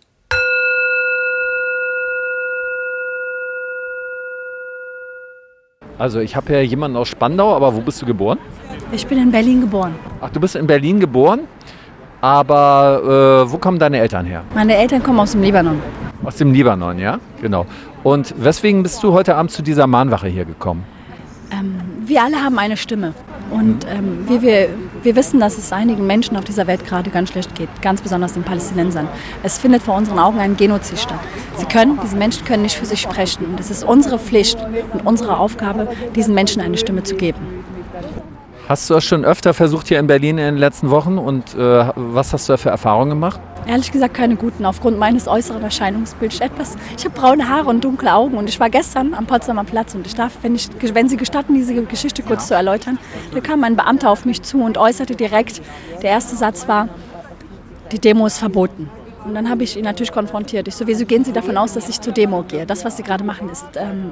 Also ich habe ja jemanden aus Spandau, aber wo bist du geboren? Ich bin in Berlin geboren. Ach, du bist in Berlin geboren, aber äh, wo kommen deine Eltern her? Meine Eltern kommen aus dem Libanon. Aus dem Libanon, ja, genau. Und weswegen bist du heute Abend zu dieser Mahnwache hier gekommen? Ähm, wir alle haben eine Stimme. Und ähm, wir, wir, wir wissen, dass es einigen Menschen auf dieser Welt gerade ganz schlecht geht, ganz besonders den Palästinensern. Es findet vor unseren Augen ein Genozid statt. Sie können, diese Menschen können nicht für sich sprechen. Und es ist unsere Pflicht und unsere Aufgabe, diesen Menschen eine Stimme zu geben. Hast du das schon öfter versucht hier in Berlin in den letzten Wochen und äh, was hast du da für Erfahrungen gemacht? Ehrlich gesagt keine guten, aufgrund meines äußeren Erscheinungsbilds. Etwas, ich habe braune Haare und dunkle Augen und ich war gestern am Potsdamer Platz und ich darf, wenn, ich, wenn Sie gestatten, diese Geschichte kurz zu erläutern, da kam ein Beamter auf mich zu und äußerte direkt, der erste Satz war, die Demo ist verboten. Und dann habe ich ihn natürlich konfrontiert. Ich so, wieso gehen Sie davon aus, dass ich zur Demo gehe? Das, was Sie gerade machen, ist, ähm,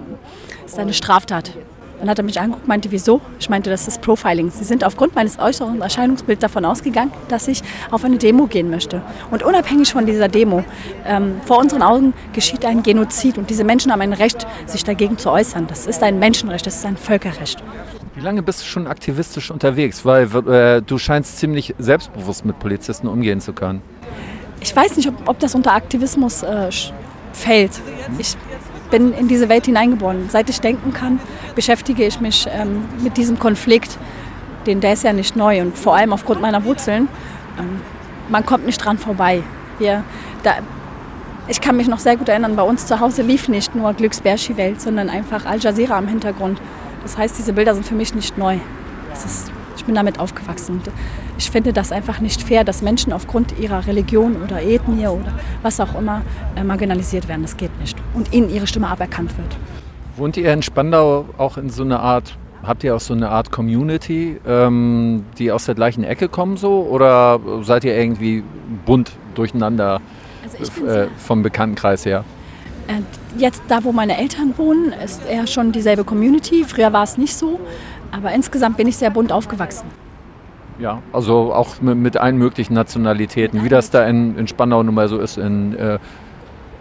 ist eine Straftat. Dann hat er mich angeguckt, meinte, wieso? Ich meinte, das ist Profiling. Sie sind aufgrund meines äußeren Erscheinungsbilds davon ausgegangen, dass ich auf eine Demo gehen möchte. Und unabhängig von dieser Demo, ähm, vor unseren Augen geschieht ein Genozid und diese Menschen haben ein Recht, sich dagegen zu äußern. Das ist ein Menschenrecht, das ist ein Völkerrecht. Wie lange bist du schon aktivistisch unterwegs? Weil äh, du scheinst ziemlich selbstbewusst mit Polizisten umgehen zu können. Ich weiß nicht, ob, ob das unter Aktivismus äh, fällt. Ich bin in diese Welt hineingeboren. Seit ich denken kann, beschäftige ich mich ähm, mit diesem Konflikt. Den, der ist ja nicht neu und vor allem aufgrund meiner Wurzeln. Ähm, man kommt nicht dran vorbei. Wir, da, ich kann mich noch sehr gut erinnern, bei uns zu Hause lief nicht nur Glücksbärschi-Welt, sondern einfach Al Jazeera im Hintergrund. Das heißt, diese Bilder sind für mich nicht neu. Ist ich bin damit aufgewachsen. Ich finde das einfach nicht fair, dass Menschen aufgrund ihrer Religion oder Ethnie oder was auch immer äh, marginalisiert werden. Das geht nicht. Und ihnen ihre Stimme aberkannt wird. Wohnt ihr in Spandau auch in so einer Art, habt ihr auch so eine Art Community, ähm, die aus der gleichen Ecke kommen so? Oder seid ihr irgendwie bunt durcheinander also äh, vom Bekanntenkreis her? Äh, jetzt da, wo meine Eltern wohnen, ist eher schon dieselbe Community. Früher war es nicht so. Aber insgesamt bin ich sehr bunt aufgewachsen. Ja, also auch mit, mit allen möglichen Nationalitäten, wie das da in, in Spandau nun mal so ist. In, äh,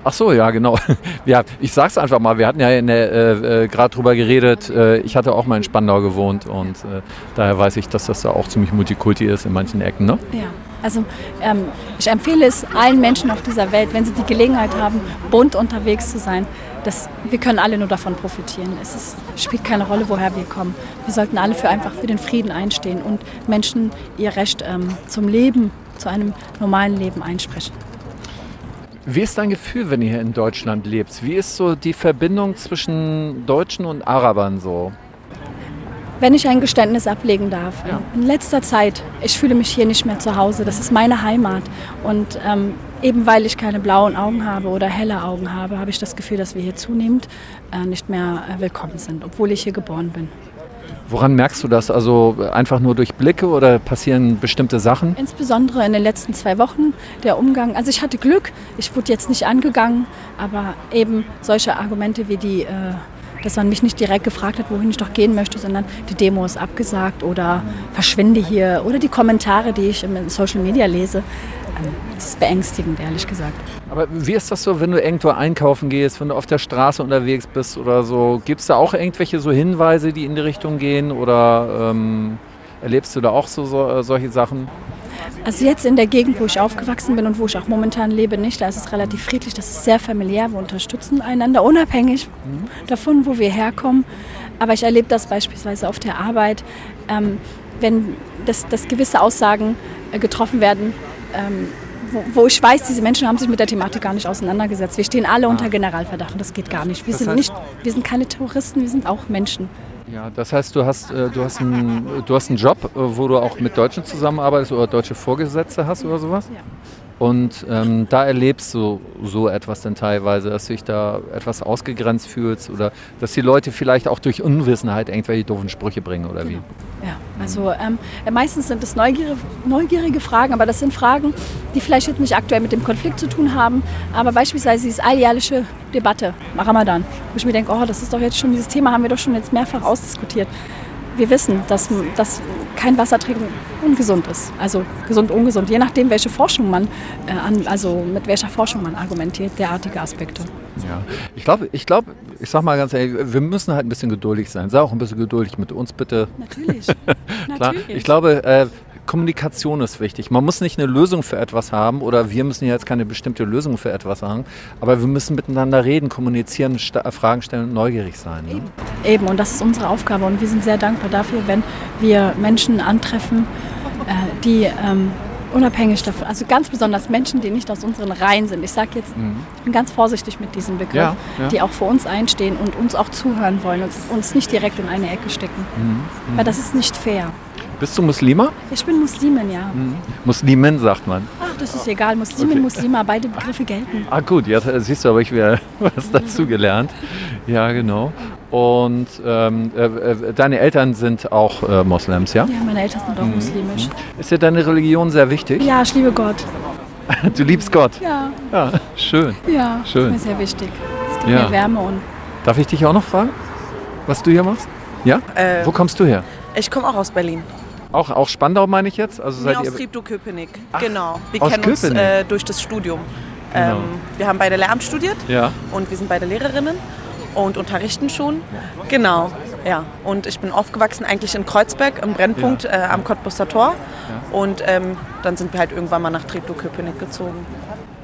ach so, ja, genau. ja, ich sag's einfach mal, wir hatten ja äh, äh, gerade drüber geredet, äh, ich hatte auch mal in Spandau gewohnt und äh, daher weiß ich, dass das da auch ziemlich Multikulti ist in manchen Ecken, ne? Ja. Also ähm, ich empfehle es allen Menschen auf dieser Welt, wenn sie die Gelegenheit haben, bunt unterwegs zu sein, das, wir können alle nur davon profitieren. Es ist, spielt keine Rolle, woher wir kommen. Wir sollten alle für einfach für den Frieden einstehen und Menschen ihr Recht ähm, zum Leben, zu einem normalen Leben einsprechen. Wie ist dein Gefühl, wenn ihr hier in Deutschland lebt? Wie ist so die Verbindung zwischen Deutschen und Arabern so? Wenn ich ein Geständnis ablegen darf, ja. in letzter Zeit, ich fühle mich hier nicht mehr zu Hause. Das ist meine Heimat. Und ähm, eben weil ich keine blauen Augen habe oder helle Augen habe, habe ich das Gefühl, dass wir hier zunehmend äh, nicht mehr äh, willkommen sind, obwohl ich hier geboren bin. Woran merkst du das? Also einfach nur durch Blicke oder passieren bestimmte Sachen? Insbesondere in den letzten zwei Wochen der Umgang. Also ich hatte Glück, ich wurde jetzt nicht angegangen, aber eben solche Argumente wie die äh, dass man mich nicht direkt gefragt hat, wohin ich doch gehen möchte, sondern die Demo ist abgesagt oder verschwinde hier oder die Kommentare, die ich in Social Media lese. Ähm, das ist beängstigend, ehrlich gesagt. Aber wie ist das so, wenn du irgendwo einkaufen gehst, wenn du auf der Straße unterwegs bist oder so? Gibt es da auch irgendwelche so Hinweise, die in die Richtung gehen oder ähm, erlebst du da auch so, so äh, solche Sachen? Also jetzt in der Gegend, wo ich aufgewachsen bin und wo ich auch momentan lebe, nicht. Da ist es relativ friedlich, das ist sehr familiär. Wir unterstützen einander, unabhängig davon, wo wir herkommen. Aber ich erlebe das beispielsweise auf der Arbeit, ähm, wenn das, das gewisse Aussagen äh, getroffen werden, ähm, wo, wo, ich weiß, diese Menschen haben sich mit der Thematik gar nicht auseinandergesetzt. Wir stehen alle ah. unter Generalverdacht und das geht gar nicht. Wir, sind, nicht, wir sind keine Terroristen, wir sind auch Menschen. Ja, das heißt, du hast, äh, du hast, einen, du hast einen Job, äh, wo du auch mit Deutschen zusammenarbeitest oder deutsche Vorgesetzte hast oder sowas? Ja. Und ähm, da erlebst du so etwas dann teilweise, dass du dich da etwas ausgegrenzt fühlst oder dass die Leute vielleicht auch durch Unwissenheit irgendwelche doofen Sprüche bringen oder genau. wie? Ja, also ähm, meistens sind es neugierige, neugierige Fragen, aber das sind Fragen, die vielleicht jetzt nicht aktuell mit dem Konflikt zu tun haben, aber beispielsweise diese alljährliche Debatte, Ramadan, wo ich mir denke, oh, das ist doch jetzt schon, dieses Thema haben wir doch schon jetzt mehrfach ausdiskutiert wir wissen, dass, dass kein Wasser trinken ungesund ist. Also gesund, ungesund, je nachdem, welche Forschung man, äh, an, also mit welcher Forschung man argumentiert, derartige Aspekte. Ja, ich glaube, ich glaube, ich sag mal ganz ehrlich, wir müssen halt ein bisschen geduldig sein. Sei auch ein bisschen geduldig mit uns, bitte. Natürlich. Natürlich. Ich glaube, äh, Kommunikation ist wichtig. Man muss nicht eine Lösung für etwas haben oder wir müssen jetzt keine bestimmte Lösung für etwas haben, aber wir müssen miteinander reden, kommunizieren, Fragen stellen und neugierig sein. Ne? Eben. Eben, und das ist unsere Aufgabe und wir sind sehr dankbar dafür, wenn wir Menschen antreffen, äh, die ähm, unabhängig davon, also ganz besonders Menschen, die nicht aus unseren Reihen sind. Ich sage jetzt mhm. ganz vorsichtig mit diesem Begriff, ja, ja. die auch für uns einstehen und uns auch zuhören wollen und uns nicht direkt in eine Ecke stecken. Mhm. Weil das ist nicht fair. Bist du Muslima? Ich bin Muslimin, ja. Mhm. Muslimin sagt man. Ach, das ist egal. Muslimin, okay. Muslima, beide Begriffe gelten. Ah gut, jetzt siehst du, aber ich wieder was dazu gelernt. Ja, genau. Und ähm, äh, äh, deine Eltern sind auch äh, Moslems, ja? Ja, meine Eltern sind auch mhm. muslimisch. Mhm. Ist dir deine Religion sehr wichtig? Ja, ich liebe Gott. du liebst Gott? Ja. Ja, schön. Ja, schön. ist mir sehr wichtig. Es gibt ja. mir Wärme und... Darf ich dich auch noch fragen, was du hier machst? Ja? Äh, Wo kommst du her? Ich komme auch aus Berlin. Auch, auch Spandau meine ich jetzt? Also seid nee, aus Treptow-Köpenick. Genau. Wir kennen Köpenick. uns äh, durch das Studium. Genau. Ähm, wir haben beide Lehramt studiert ja. und wir sind beide Lehrerinnen und unterrichten schon. Genau. Ja, und ich bin aufgewachsen eigentlich in Kreuzberg im Brennpunkt ja. äh, am Cottbuster Tor. Ja. Und ähm, dann sind wir halt irgendwann mal nach Treptow-Köpenick gezogen.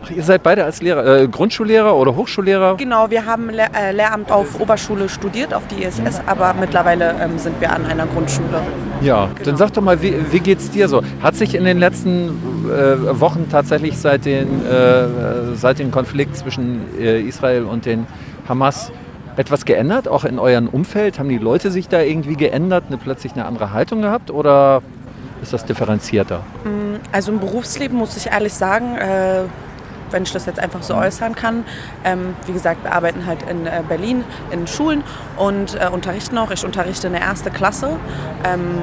Ach, ihr seid beide als Lehrer, äh, Grundschullehrer oder Hochschullehrer? Genau, wir haben Le äh, Lehramt auf Oberschule studiert, auf die ISS, aber mittlerweile ähm, sind wir an einer Grundschule. Ja, genau. dann sag doch mal, wie, wie geht es dir so? Hat sich in den letzten äh, Wochen tatsächlich seit, den, äh, seit dem Konflikt zwischen äh, Israel und den Hamas etwas geändert, auch in eurem Umfeld? Haben die Leute sich da irgendwie geändert, eine, plötzlich eine andere Haltung gehabt oder ist das differenzierter? Mm, also im Berufsleben muss ich ehrlich sagen, äh, wenn ich das jetzt einfach so äußern kann. Ähm, wie gesagt, wir arbeiten halt in äh, Berlin in Schulen und äh, unterrichten auch. Ich unterrichte eine erste Klasse. Ähm,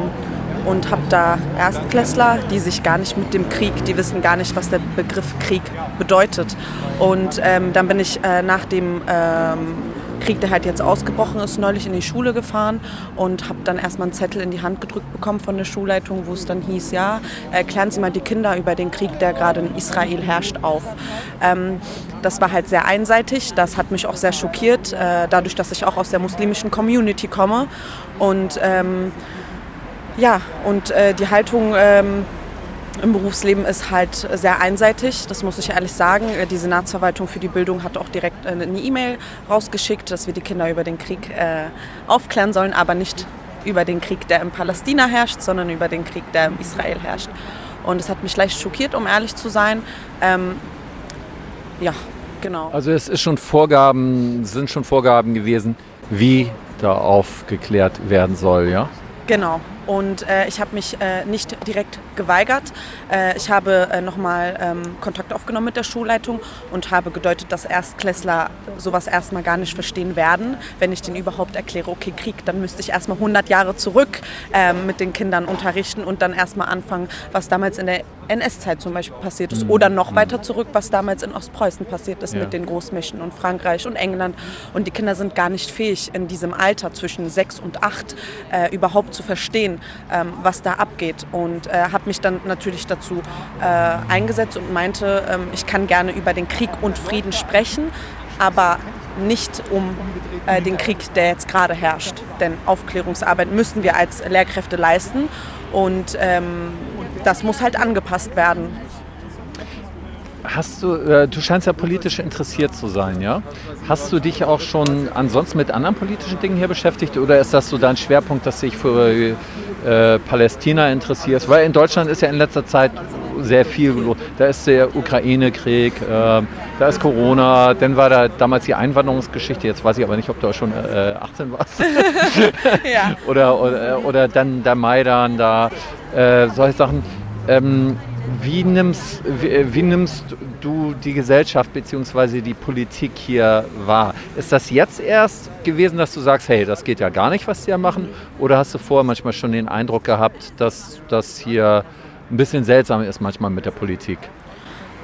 und habe da Erstklässler, die sich gar nicht mit dem Krieg, die wissen gar nicht, was der Begriff Krieg bedeutet. Und ähm, dann bin ich äh, nach dem ähm, Krieg, der halt jetzt ausgebrochen ist, neulich in die Schule gefahren und habe dann erstmal einen Zettel in die Hand gedrückt bekommen von der Schulleitung, wo es dann hieß, ja, erklären Sie mal die Kinder über den Krieg, der gerade in Israel herrscht, auf. Ähm, das war halt sehr einseitig, das hat mich auch sehr schockiert, äh, dadurch, dass ich auch aus der muslimischen Community komme und ähm, ja, und äh, die Haltung ähm, im Berufsleben ist halt sehr einseitig, das muss ich ehrlich sagen. Die Senatsverwaltung für die Bildung hat auch direkt eine E-Mail rausgeschickt, dass wir die Kinder über den Krieg äh, aufklären sollen, aber nicht über den Krieg, der in Palästina herrscht, sondern über den Krieg, der in Israel herrscht. Und es hat mich leicht schockiert, um ehrlich zu sein. Ähm, ja, genau. Also es ist schon Vorgaben, sind schon Vorgaben gewesen, wie da aufgeklärt werden soll, ja? Genau. Und äh, ich habe mich äh, nicht direkt geweigert. Äh, ich habe äh, nochmal ähm, Kontakt aufgenommen mit der Schulleitung und habe gedeutet, dass Erstklässler sowas erstmal gar nicht verstehen werden. Wenn ich denen überhaupt erkläre, okay, Krieg, dann müsste ich erstmal 100 Jahre zurück ähm, mit den Kindern unterrichten und dann erstmal anfangen, was damals in der NS-Zeit zum Beispiel passiert ist. Mhm. Oder noch weiter zurück, was damals in Ostpreußen passiert ist ja. mit den Großmächten und Frankreich und England. Und die Kinder sind gar nicht fähig, in diesem Alter zwischen sechs und acht äh, überhaupt zu verstehen, ähm, was da abgeht. Und habe mich dann natürlich dazu äh, eingesetzt und meinte, ähm, ich kann gerne über den Krieg und Frieden sprechen, aber nicht um äh, den Krieg, der jetzt gerade herrscht. Denn Aufklärungsarbeit müssen wir als Lehrkräfte leisten und ähm, das muss halt angepasst werden. Hast du, äh, du scheinst ja politisch interessiert zu sein, ja? Hast du dich auch schon ansonsten mit anderen politischen Dingen hier beschäftigt oder ist das so dein Schwerpunkt, dass du dich für äh, Palästina interessierst? Weil in Deutschland ist ja in letzter Zeit sehr viel los. Da ist der Ukraine-Krieg, äh, da ist Corona, dann war da damals die Einwanderungsgeschichte, jetzt weiß ich aber nicht, ob du schon äh, 18 warst. ja. oder, oder, oder dann der Maidan, da äh, solche Sachen. Ähm, wie nimmst, wie, wie, nimmst du die Gesellschaft bzw. die Politik hier wahr? Ist das jetzt erst gewesen, dass du sagst, hey, das geht ja gar nicht, was die ja machen? Oder hast du vorher manchmal schon den Eindruck gehabt, dass das hier ein bisschen seltsam ist manchmal mit der Politik?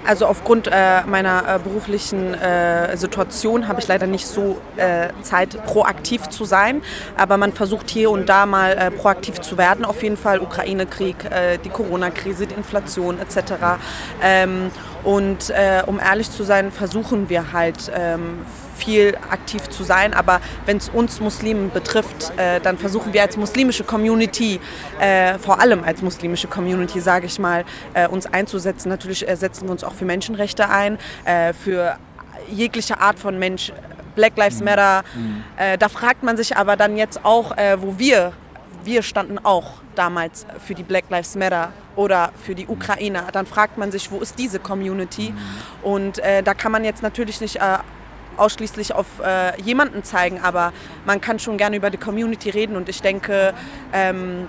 Also aufgrund äh, meiner äh, beruflichen äh, Situation habe ich leider nicht so äh, Zeit, proaktiv zu sein. Aber man versucht hier und da mal äh, proaktiv zu werden. Auf jeden Fall Ukraine-Krieg, äh, die Corona-Krise, die Inflation etc. Ähm, und um ehrlich zu sein, versuchen wir halt ähm, viel aktiv zu sein. Aber wenn es uns Muslimen betrifft, äh, dann versuchen wir als muslimische Community, äh, vor allem als muslimische Community, sage ich mal, äh, uns einzusetzen. Natürlich äh, setzen wir uns auch für Menschenrechte ein, äh, für jegliche Art von Mensch. Black Lives Matter. Mhm. Äh, da fragt man sich aber dann jetzt auch, wo wir wir standen auch damals für die Black Lives Matter oder für die Ukrainer. Dann fragt man sich, wo ist diese Community? Und äh, da kann man jetzt natürlich nicht äh, ausschließlich auf äh, jemanden zeigen, aber man kann schon gerne über die Community reden und ich denke, ähm,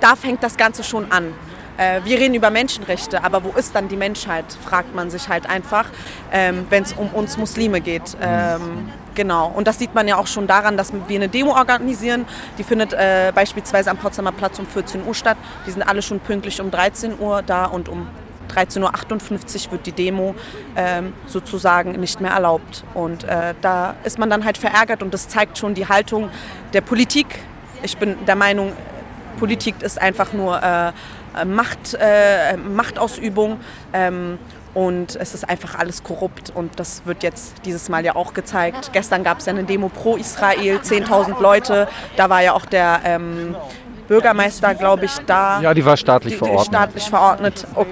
da fängt das Ganze schon an. Äh, wir reden über Menschenrechte, aber wo ist dann die Menschheit, fragt man sich halt einfach, ähm, wenn es um uns Muslime geht. Ähm, genau, und das sieht man ja auch schon daran, dass wir eine Demo organisieren. Die findet äh, beispielsweise am Potsdamer Platz um 14 Uhr statt. Die sind alle schon pünktlich um 13 Uhr da und um 13.58 Uhr wird die Demo ähm, sozusagen nicht mehr erlaubt. Und äh, da ist man dann halt verärgert und das zeigt schon die Haltung der Politik. Ich bin der Meinung, Politik ist einfach nur äh, Macht, äh, Machtausübung. Ähm, und es ist einfach alles korrupt und das wird jetzt dieses Mal ja auch gezeigt. Gestern gab es ja eine Demo pro Israel, 10.000 Leute. Da war ja auch der ähm, Bürgermeister, glaube ich, da. Ja, die war staatlich die, verordnet. Staatlich verordnet. Oh,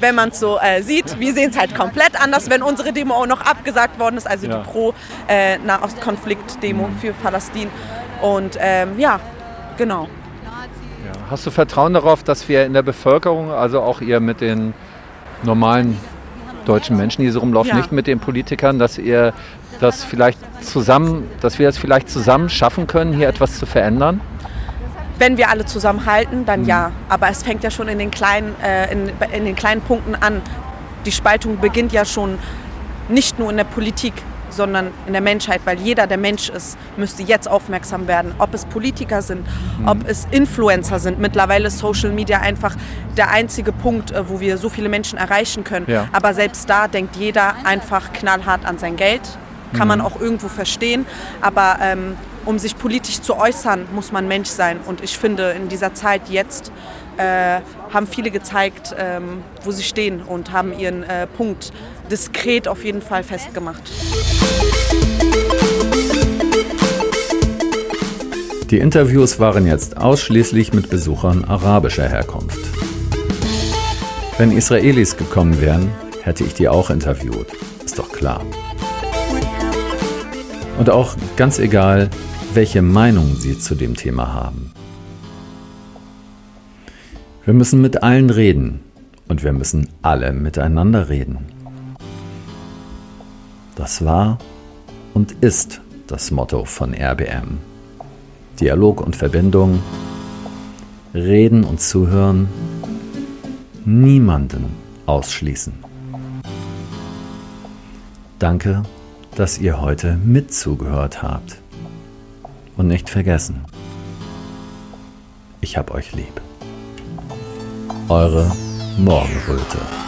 wenn man es so äh, sieht. Wir sehen es halt komplett anders, wenn unsere Demo auch noch abgesagt worden ist, also ja. die Pro-Nahostkonflikt-Demo äh, für Palästin. Und ähm, ja, genau. Hast du Vertrauen darauf, dass wir in der Bevölkerung, also auch ihr mit den normalen deutschen Menschen, die so rumlaufen, ja. nicht mit den Politikern, dass ihr das vielleicht zusammen, dass wir es vielleicht zusammen schaffen können, hier etwas zu verändern? Wenn wir alle zusammenhalten, dann mhm. ja. Aber es fängt ja schon in den, kleinen, äh, in, in den kleinen Punkten an. Die Spaltung beginnt ja schon nicht nur in der Politik, sondern in der Menschheit, weil jeder, der Mensch ist, müsste jetzt aufmerksam werden. Ob es Politiker sind, mhm. ob es Influencer sind. Mittlerweile ist Social Media einfach der einzige Punkt, äh, wo wir so viele Menschen erreichen können. Ja. Aber selbst da denkt jeder einfach knallhart an sein Geld. Kann mhm. man auch irgendwo verstehen. Aber ähm, um sich politisch zu äußern, muss man Mensch sein. Und ich finde, in dieser Zeit jetzt äh, haben viele gezeigt, ähm, wo sie stehen und haben ihren äh, Punkt diskret auf jeden Fall festgemacht. Die Interviews waren jetzt ausschließlich mit Besuchern arabischer Herkunft. Wenn Israelis gekommen wären, hätte ich die auch interviewt. Ist doch klar. Und auch ganz egal, welche Meinung sie zu dem Thema haben. Wir müssen mit allen reden und wir müssen alle miteinander reden. Das war und ist das Motto von RBM. Dialog und Verbindung, reden und zuhören, niemanden ausschließen. Danke, dass ihr heute mitzugehört habt. Und nicht vergessen, ich hab euch lieb. Eure Morgenröte.